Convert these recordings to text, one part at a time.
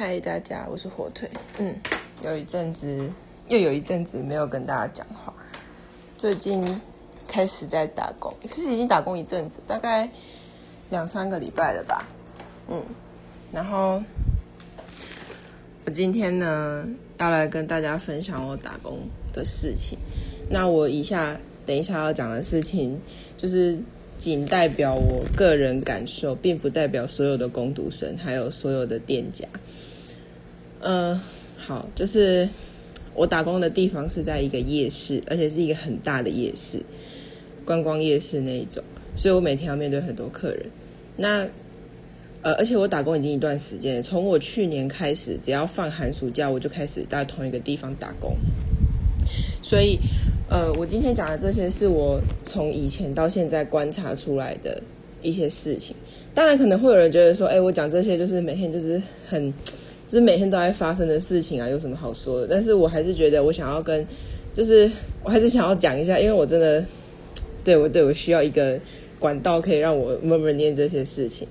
嗨，大家，我是火腿。嗯，有一阵子，又有一阵子没有跟大家讲话。最近开始在打工，其实已经打工一阵子，大概两三个礼拜了吧。嗯，然后我今天呢，要来跟大家分享我打工的事情。那我以下等一下要讲的事情，就是仅代表我个人感受，并不代表所有的工读生，还有所有的店家。嗯，好，就是我打工的地方是在一个夜市，而且是一个很大的夜市，观光夜市那一种，所以我每天要面对很多客人。那呃，而且我打工已经一段时间，从我去年开始，只要放寒暑假，我就开始在同一个地方打工。所以，呃，我今天讲的这些是我从以前到现在观察出来的一些事情。当然，可能会有人觉得说，哎，我讲这些就是每天就是很。就是每天都在发生的事情啊，有什么好说的？但是我还是觉得我想要跟，就是我还是想要讲一下，因为我真的，对我对我需要一个管道可以让我慢慢念这些事情。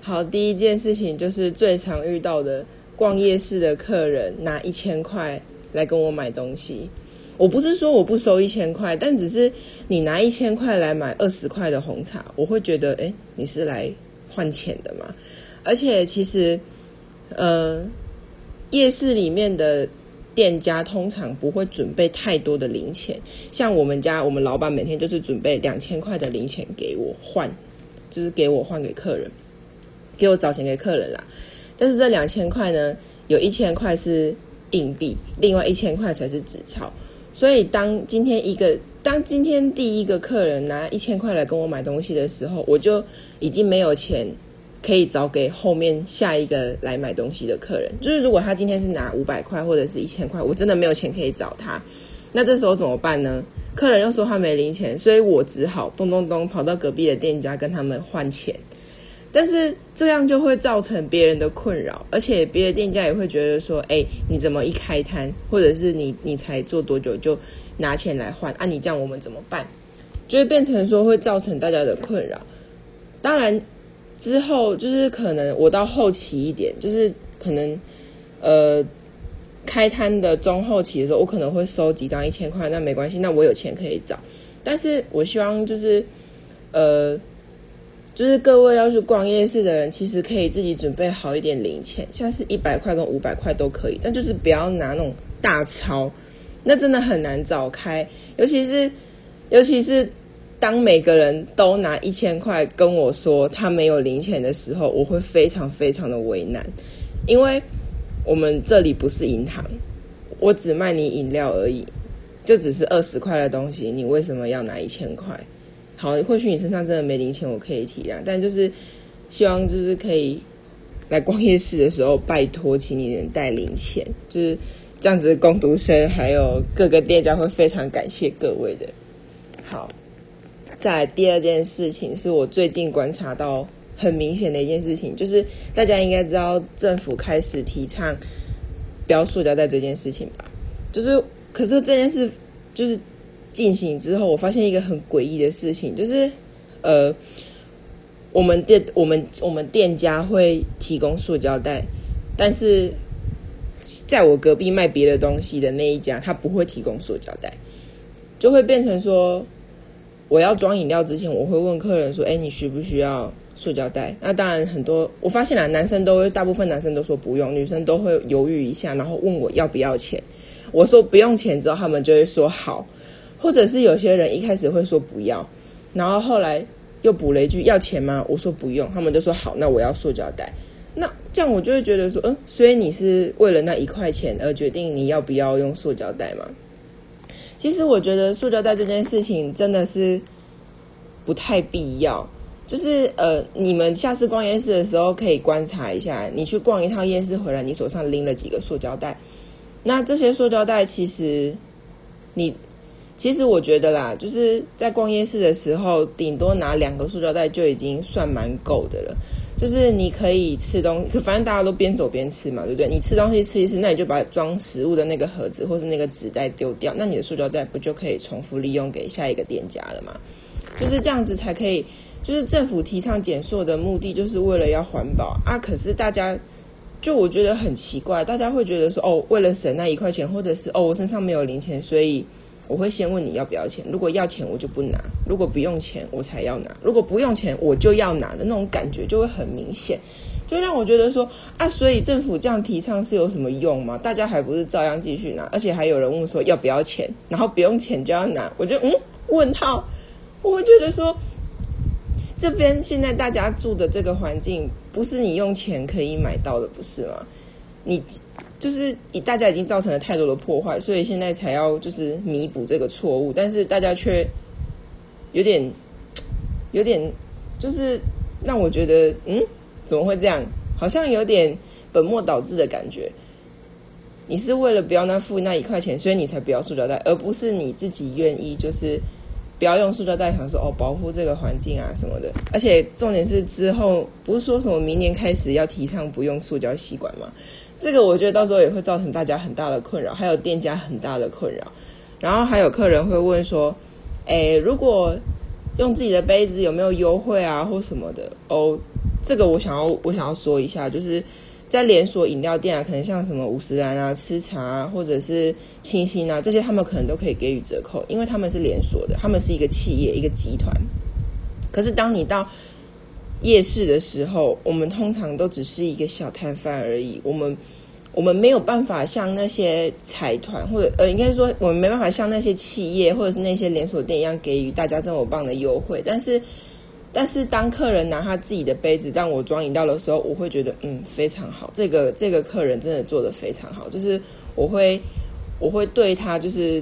好，第一件事情就是最常遇到的逛夜市的客人拿一千块来跟我买东西。我不是说我不收一千块，但只是你拿一千块来买二十块的红茶，我会觉得，哎，你是来换钱的嘛？而且其实。呃，夜市里面的店家通常不会准备太多的零钱，像我们家，我们老板每天就是准备两千块的零钱给我换，就是给我换给客人，给我找钱给客人啦。但是这两千块呢，有一千块是硬币，另外一千块才是纸钞。所以当今天一个，当今天第一个客人拿一千块来跟我买东西的时候，我就已经没有钱。可以找给后面下一个来买东西的客人，就是如果他今天是拿五百块或者是一千块，我真的没有钱可以找他，那这时候怎么办呢？客人又说他没零钱，所以我只好咚咚咚跑到隔壁的店家跟他们换钱，但是这样就会造成别人的困扰，而且别的店家也会觉得说，哎，你怎么一开摊，或者是你你才做多久就拿钱来换，啊，你这样我们怎么办？就会变成说会造成大家的困扰，当然。之后就是可能我到后期一点，就是可能呃开摊的中后期的时候，我可能会收几张一千块，那没关系，那我有钱可以找。但是我希望就是呃，就是各位要去逛夜市的人，其实可以自己准备好一点零钱，像是一百块跟五百块都可以，但就是不要拿那种大钞，那真的很难找开，尤其是尤其是。当每个人都拿一千块跟我说他没有零钱的时候，我会非常非常的为难，因为我们这里不是银行，我只卖你饮料而已，就只是二十块的东西，你为什么要拿一千块？好，或许你身上真的没零钱，我可以体谅，但就是希望就是可以来逛夜市的时候，拜托请你能带零钱，就是这样子，工读生还有各个店家会非常感谢各位的。好。再第二件事情是我最近观察到很明显的一件事情，就是大家应该知道政府开始提倡不要塑胶袋这件事情吧？就是可是这件事就是进行之后，我发现一个很诡异的事情，就是呃，我们店我们我们店家会提供塑胶袋，但是在我隔壁卖别的东西的那一家，他不会提供塑胶袋，就会变成说。我要装饮料之前，我会问客人说：“哎，你需不需要塑胶袋？”那当然，很多我发现了，男生都大部分男生都说不用，女生都会犹豫一下，然后问我要不要钱。我说不用钱之后，他们就会说好，或者是有些人一开始会说不要，然后后来又补了一句要钱吗？我说不用，他们就说好，那我要塑胶袋。那这样我就会觉得说，嗯，所以你是为了那一块钱而决定你要不要用塑胶袋吗？其实我觉得塑胶袋这件事情真的是不太必要。就是呃，你们下次逛夜市的时候可以观察一下，你去逛一趟夜市回来，你手上拎了几个塑胶袋？那这些塑胶袋其实你其实我觉得啦，就是在逛夜市的时候，顶多拿两个塑胶袋就已经算蛮够的了。就是你可以吃东西，反正大家都边走边吃嘛，对不对？你吃东西吃一吃，那你就把装食物的那个盒子或是那个纸袋丢掉，那你的塑胶袋不就可以重复利用给下一个店家了吗？就是这样子才可以。就是政府提倡减塑的目的，就是为了要环保啊。可是大家就我觉得很奇怪，大家会觉得说，哦，为了省那一块钱，或者是哦，我身上没有零钱，所以我会先问你要不要钱。如果要钱，我就不拿；如果不用钱，我才要拿。如果不用钱，我就要拿的那种感觉就会很明显，就让我觉得说啊，所以政府这样提倡是有什么用吗？大家还不是照样继续拿？而且还有人问说要不要钱，然后不用钱就要拿，我就嗯，问号，我会觉得说。这边现在大家住的这个环境，不是你用钱可以买到的，不是吗？你就是大家已经造成了太多的破坏，所以现在才要就是弥补这个错误，但是大家却有点有点就是让我觉得，嗯，怎么会这样？好像有点本末倒置的感觉。你是为了不要那付那一块钱，所以你才不要塑料袋，而不是你自己愿意就是。不要用塑料袋，想说哦，保护这个环境啊什么的。而且重点是之后不是说什么明年开始要提倡不用塑胶吸管吗？这个我觉得到时候也会造成大家很大的困扰，还有店家很大的困扰。然后还有客人会问说，哎，如果用自己的杯子有没有优惠啊或什么的？哦，这个我想要我想要说一下，就是。在连锁饮料店啊，可能像什么五十兰啊、吃茶啊，或者是清新啊，这些他们可能都可以给予折扣，因为他们是连锁的，他们是一个企业、一个集团。可是当你到夜市的时候，我们通常都只是一个小摊贩而已，我们我们没有办法像那些财团或者呃，应该说我们没办法像那些企业或者是那些连锁店一样给予大家这么棒的优惠，但是。但是当客人拿他自己的杯子让我装饮料的时候，我会觉得嗯非常好，这个这个客人真的做的非常好，就是我会我会对他就是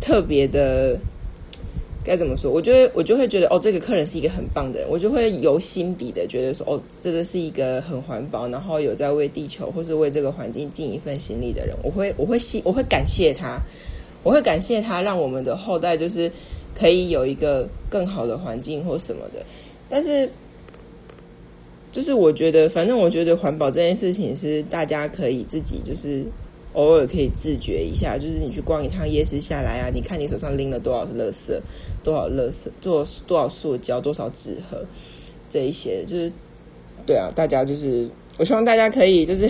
特别的该怎么说？我觉得我就会觉得哦，这个客人是一个很棒的人，我就会由心底的觉得说哦，这个是一个很环保，然后有在为地球或是为这个环境尽一份心力的人，我会我会谢我会感谢他，我会感谢他，让我们的后代就是。可以有一个更好的环境或什么的，但是就是我觉得，反正我觉得环保这件事情是大家可以自己就是偶尔可以自觉一下，就是你去逛一趟夜市下来啊，你看你手上拎了多少垃圾，多少垃圾，多多少塑胶，多少纸盒，这一些就是对啊，大家就是我希望大家可以就是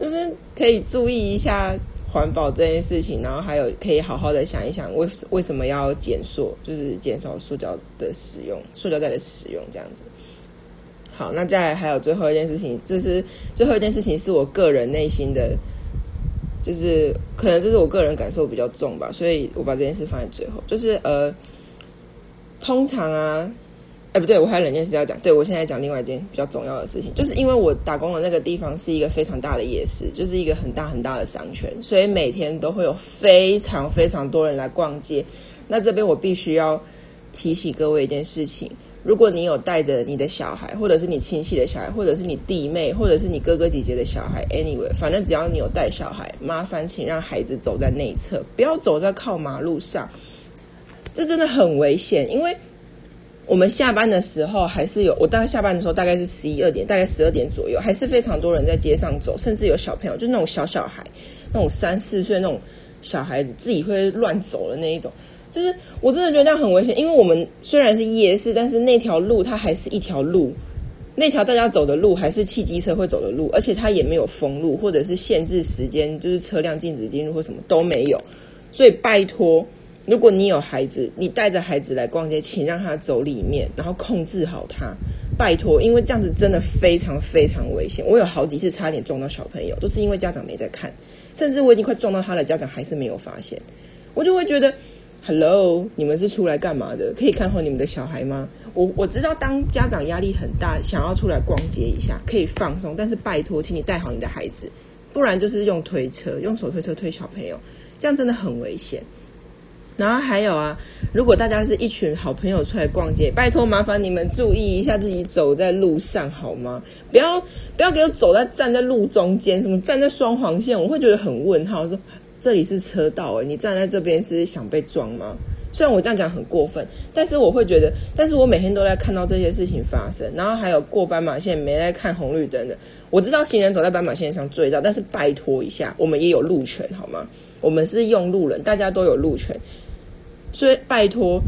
就是可以注意一下。环保这件事情，然后还有可以好好的想一想，为为什么要减塑，就是减少塑胶的使用，塑胶袋的使用这样子。好，那再还有最后一件事情，这是最后一件事情，是我个人内心的，就是可能这是我个人感受比较重吧，所以我把这件事放在最后，就是呃，通常啊。哎，不对，我还有两件事要讲。对我现在讲另外一件比较重要的事情，就是因为我打工的那个地方是一个非常大的夜市，就是一个很大很大的商圈，所以每天都会有非常非常多人来逛街。那这边我必须要提醒各位一件事情：如果你有带着你的小孩，或者是你亲戚的小孩，或者是你弟妹，或者是你哥哥姐姐的小孩，anyway，反正只要你有带小孩，麻烦请让孩子走在内侧，不要走在靠马路上，这真的很危险，因为。我们下班的时候还是有，我大概下班的时候大概是十一二点，大概十二点左右，还是非常多人在街上走，甚至有小朋友，就那种小小孩，那种三四岁那种小孩子自己会乱走的那一种，就是我真的觉得那样很危险，因为我们虽然是夜市，但是那条路它还是一条路，那条大家走的路还是汽机车会走的路，而且它也没有封路或者是限制时间，就是车辆禁止进入或什么都没有，所以拜托。如果你有孩子，你带着孩子来逛街，请让他走里面，然后控制好他，拜托，因为这样子真的非常非常危险。我有好几次差点撞到小朋友，都是因为家长没在看，甚至我已经快撞到他了，家长还是没有发现。我就会觉得，Hello，你们是出来干嘛的？可以看好你们的小孩吗？我我知道当家长压力很大，想要出来逛街一下，可以放松，但是拜托，请你带好你的孩子，不然就是用推车，用手推车推小朋友，这样真的很危险。然后还有啊，如果大家是一群好朋友出来逛街，拜托麻烦你们注意一下自己走在路上好吗？不要不要给我走在站在路中间，什么站在双黄线，我会觉得很问号。说这里是车道，哎，你站在这边是想被撞吗？虽然我这样讲很过分，但是我会觉得，但是我每天都在看到这些事情发生。然后还有过斑马线没在看红绿灯的，我知道行人走在斑马线上追到，但是拜托一下，我们也有路权好吗？我们是用路人，大家都有路权。所以拜托，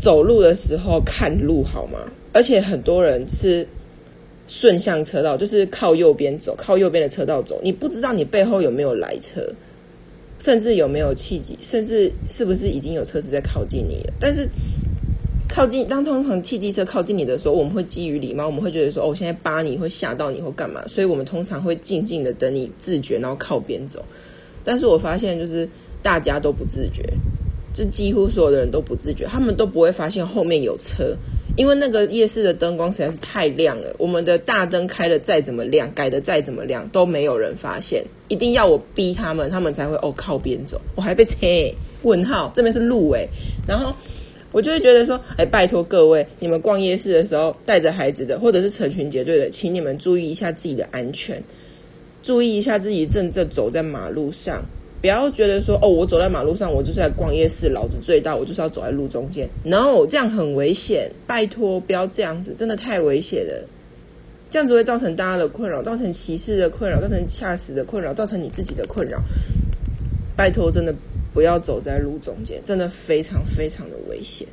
走路的时候看路好吗？而且很多人是顺向车道，就是靠右边走，靠右边的车道走，你不知道你背后有没有来车，甚至有没有契机，甚至是不是已经有车子在靠近你了。但是靠近当通常汽机车靠近你的时候，我们会基于礼貌，我们会觉得说，哦，现在扒你会吓到你或干嘛，所以我们通常会静静的等你自觉，然后靠边走。但是我发现就是大家都不自觉。是几乎所有的人都不自觉，他们都不会发现后面有车，因为那个夜市的灯光实在是太亮了。我们的大灯开的再怎么亮，改的再怎么亮，都没有人发现。一定要我逼他们，他们才会哦靠边走。我还被切问号，这边是路哎，然后我就会觉得说，哎，拜托各位，你们逛夜市的时候带着孩子的，或者是成群结队的，请你们注意一下自己的安全，注意一下自己正正走在马路上。不要觉得说哦，我走在马路上，我就是在逛夜市，老子最大，我就是要走在路中间。No，这样很危险，拜托不要这样子，真的太危险了。这样子会造成大家的困扰，造成歧视的困扰，造成恰死的困扰，造成你自己的困扰。拜托，真的不要走在路中间，真的非常非常的危险。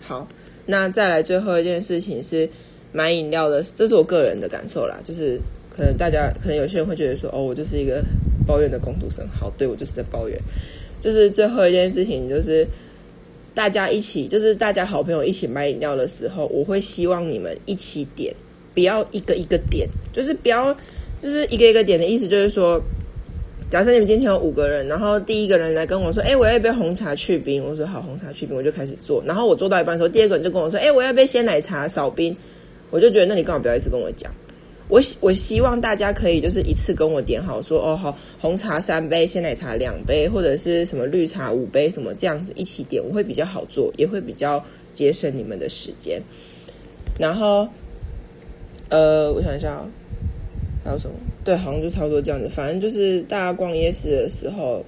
好，那再来最后一件事情是买饮料的，这是我个人的感受啦，就是可能大家可能有些人会觉得说，哦，我就是一个。抱怨的工读生，好，对我就是在抱怨。就是最后一件事情，就是大家一起，就是大家好朋友一起买饮料的时候，我会希望你们一起点，不要一个一个点，就是不要就是一个一个点的意思，就是说，假设你们今天有五个人，然后第一个人来跟我说，哎，我要一杯红茶去冰，我说好，红茶去冰，我就开始做，然后我做到一半的时候，第二个人就跟我说，哎，我要一杯鲜奶茶少冰，我就觉得那你干嘛不要一次跟我讲？我我希望大家可以就是一次跟我点好，说哦好，红茶三杯，鲜奶茶两杯，或者是什么绿茶五杯，什么这样子一起点，我会比较好做，也会比较节省你们的时间。然后，呃，我想一下，还有什么？对，好像就差不多这样子。反正就是大家逛夜市的时候，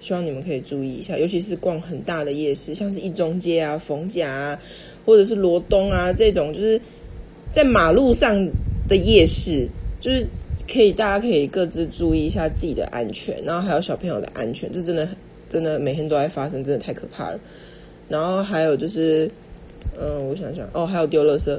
希望你们可以注意一下，尤其是逛很大的夜市，像是一中街啊、逢甲啊，或者是罗东啊这种，就是在马路上。的夜市就是可以，大家可以各自注意一下自己的安全，然后还有小朋友的安全，这真的真的每天都在发生，真的太可怕了。然后还有就是，嗯，我想想，哦，还有丢垃圾，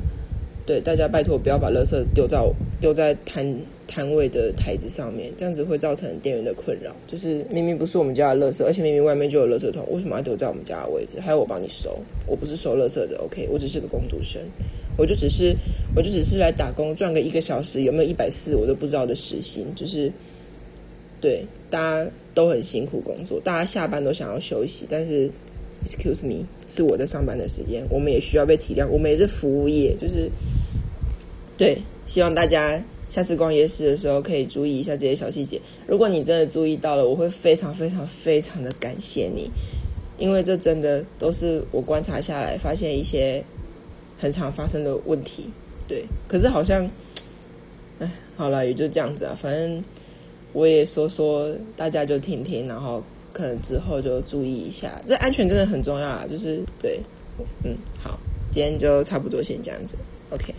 对大家拜托不要把垃圾丢在丢在摊摊位的台子上面，这样子会造成店员的困扰。就是明明不是我们家的垃圾，而且明明外面就有垃圾桶，为什么要丢在我们家的位置？还有我帮你收，我不是收垃圾的，OK，我只是个工读生。我就只是，我就只是来打工赚个一个小时，有没有一百四我都不知道的时薪，就是，对，大家都很辛苦工作，大家下班都想要休息，但是，excuse me，是我在上班的时间，我们也需要被体谅，我们也是服务业，就是，对，希望大家下次逛夜市的时候可以注意一下这些小细节，如果你真的注意到了，我会非常非常非常的感谢你，因为这真的都是我观察下来发现一些。很常发生的问题，对，可是好像，哎，好了，也就这样子啊。反正我也说说，大家就听听，然后可能之后就注意一下，这安全真的很重要啊。就是对，嗯，好，今天就差不多先这样子，OK。